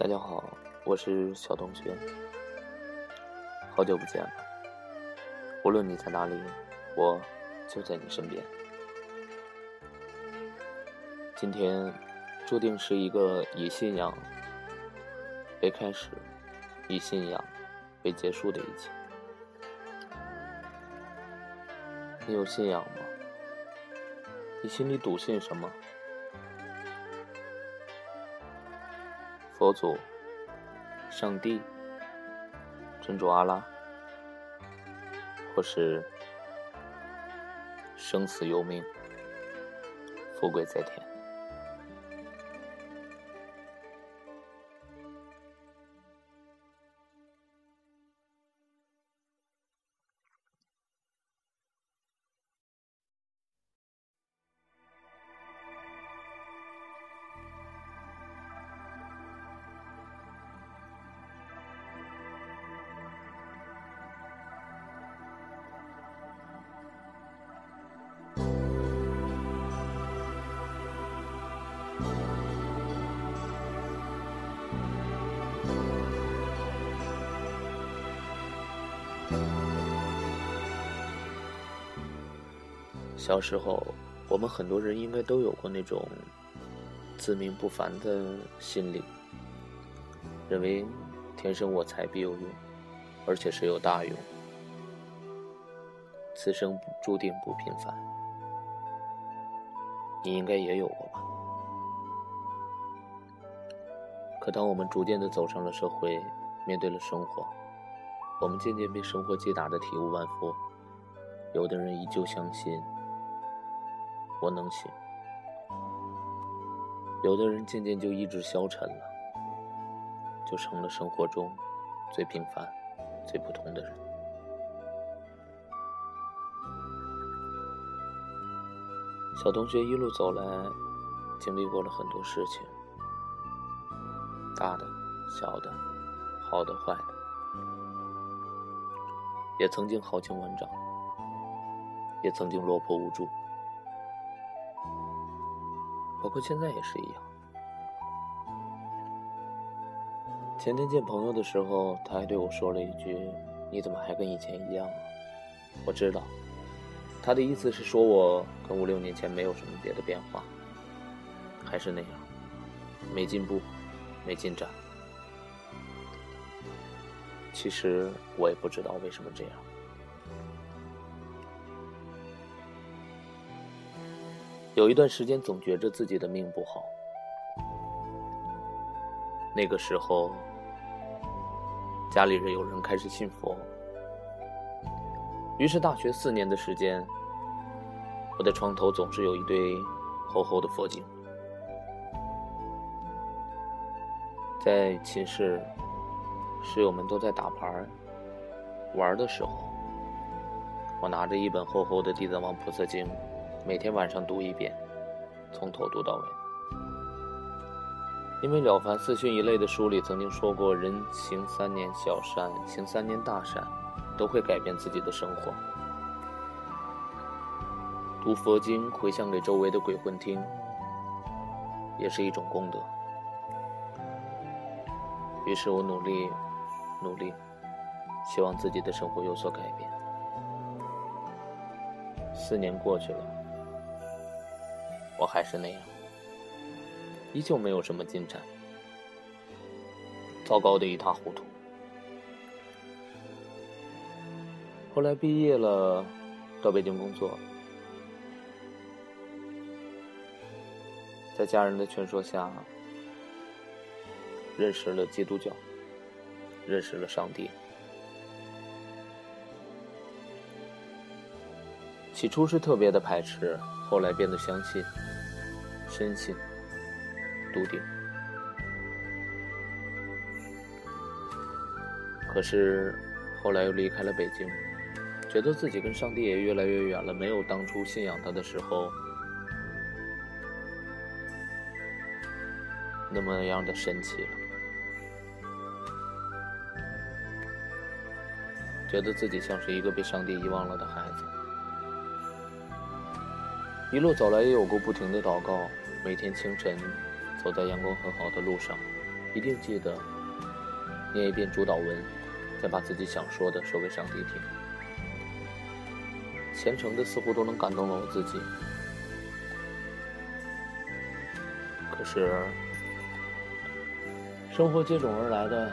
大家好，我是小同学，好久不见了。无论你在哪里，我就在你身边。今天注定是一个以信仰为开始，以信仰为结束的一期。你有信仰吗？你心里笃信什么？佛祖、上帝、真主阿拉，或是生死由命、富贵在天。小时候，我们很多人应该都有过那种自命不凡的心理，认为天生我材必有用，而且是有大用，此生注定不平凡。你应该也有过吧？可当我们逐渐的走上了社会，面对了生活，我们渐渐被生活击打的体无完肤，有的人依旧相信。我能行。有的人渐渐就意志消沉了，就成了生活中最平凡、最普通的人。小同学一路走来，经历过了很多事情，大的、小的，好的、坏的，也曾经豪情万丈，也曾经落魄无助。包括现在也是一样。前天见朋友的时候，他还对我说了一句：“你怎么还跟以前一样啊？”我知道，他的意思是说我跟五六年前没有什么别的变化，还是那样，没进步，没进展。其实我也不知道为什么这样。有一段时间，总觉着自己的命不好。那个时候，家里人有人开始信佛，于是大学四年的时间，我的床头总是有一堆厚厚的佛经。在寝室，室友们都在打牌玩的时候，我拿着一本厚厚的《地藏王菩萨经》。每天晚上读一遍，从头读到尾。因为《了凡四训》一类的书里曾经说过，人行三年小善，行三年大善，都会改变自己的生活。读佛经回向给周围的鬼魂听，也是一种功德。于是我努力，努力，希望自己的生活有所改变。四年过去了。我还是那样，依旧没有什么进展，糟糕的一塌糊涂。后来毕业了，到北京工作，在家人的劝说下，认识了基督教，认识了上帝。起初是特别的排斥，后来变得相信。深信，笃定。可是后来又离开了北京，觉得自己跟上帝也越来越远了，没有当初信仰他的时候那么样的神奇了。觉得自己像是一个被上帝遗忘了的孩子。一路走来，也有过不停的祷告。每天清晨，走在阳光很好的路上，一定记得念一遍主导文，再把自己想说的说给上帝听。虔诚的似乎都能感动了我自己，可是生活接踵而来的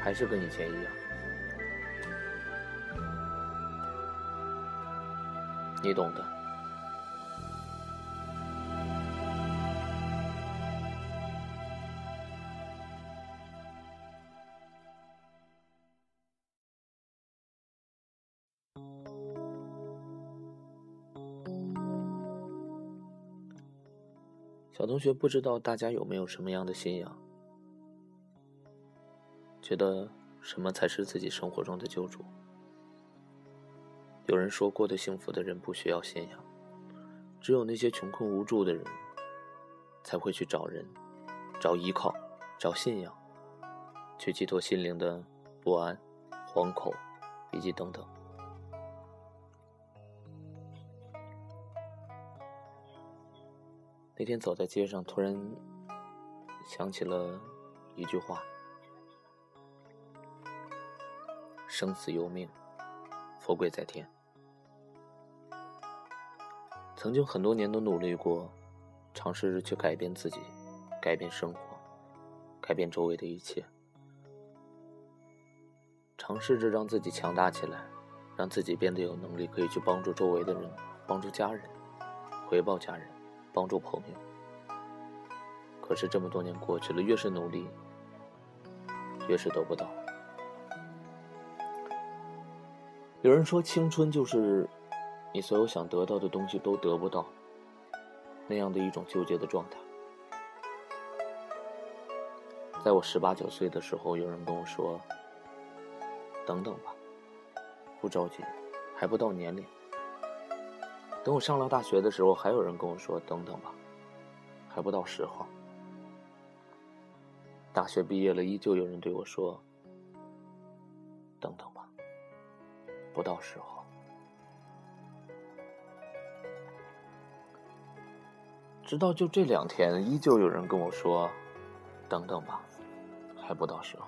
还是跟以前一样。你懂的。小同学，不知道大家有没有什么样的信仰？觉得什么才是自己生活中的救主？有人说过得幸福的人不需要信仰，只有那些穷困无助的人，才会去找人，找依靠，找信仰，去寄托心灵的不安、惶恐，以及等等。那天走在街上，突然想起了一句话：“生死由命，富贵在天。”曾经很多年都努力过，尝试着去改变自己，改变生活，改变周围的一切，尝试着让自己强大起来，让自己变得有能力，可以去帮助周围的人，帮助家人，回报家人，帮助朋友。可是这么多年过去了，越是努力，越是得不到。有人说，青春就是。你所有想得到的东西都得不到，那样的一种纠结的状态。在我十八九岁的时候，有人跟我说：“等等吧，不着急，还不到年龄。”等我上了大学的时候，还有人跟我说：“等等吧，还不到时候。”大学毕业了，依旧有人对我说：“等等吧，不到时候。”直到就这两天，依旧有人跟我说：“等等吧，还不到时候。”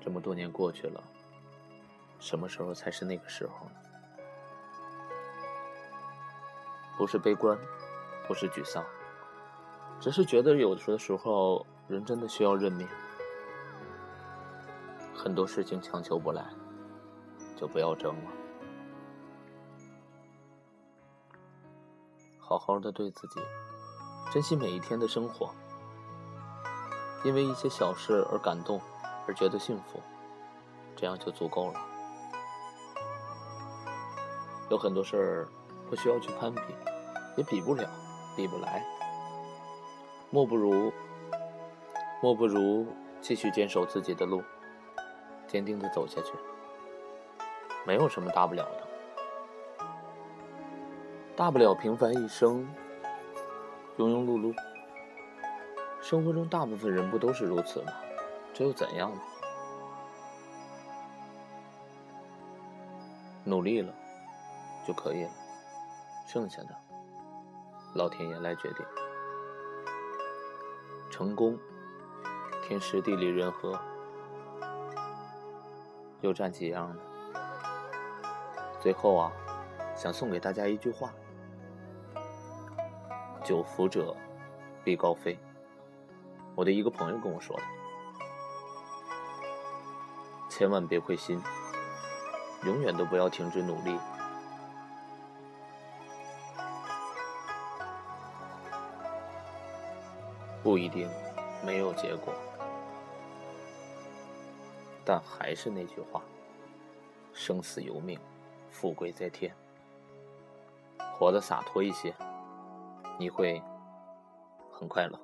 这么多年过去了，什么时候才是那个时候呢？不是悲观，不是沮丧，只是觉得有的时候人真的需要认命。很多事情强求不来，就不要争了。好好的对自己，珍惜每一天的生活。因为一些小事而感动，而觉得幸福，这样就足够了。有很多事儿不需要去攀比，也比不了，比不来。莫不如，莫不如继续坚守自己的路，坚定的走下去。没有什么大不了的。大不了平凡一生，庸庸碌碌。生活中大部分人不都是如此吗？这又怎样呢？努力了就可以了，剩下的老天爷来决定。成功，天时地利人和，又占几样呢？最后啊，想送给大家一句话。久福者必高飞。我的一个朋友跟我说的，千万别灰心，永远都不要停止努力。不一定没有结果，但还是那句话：生死由命，富贵在天。活得洒脱一些。你会很快乐。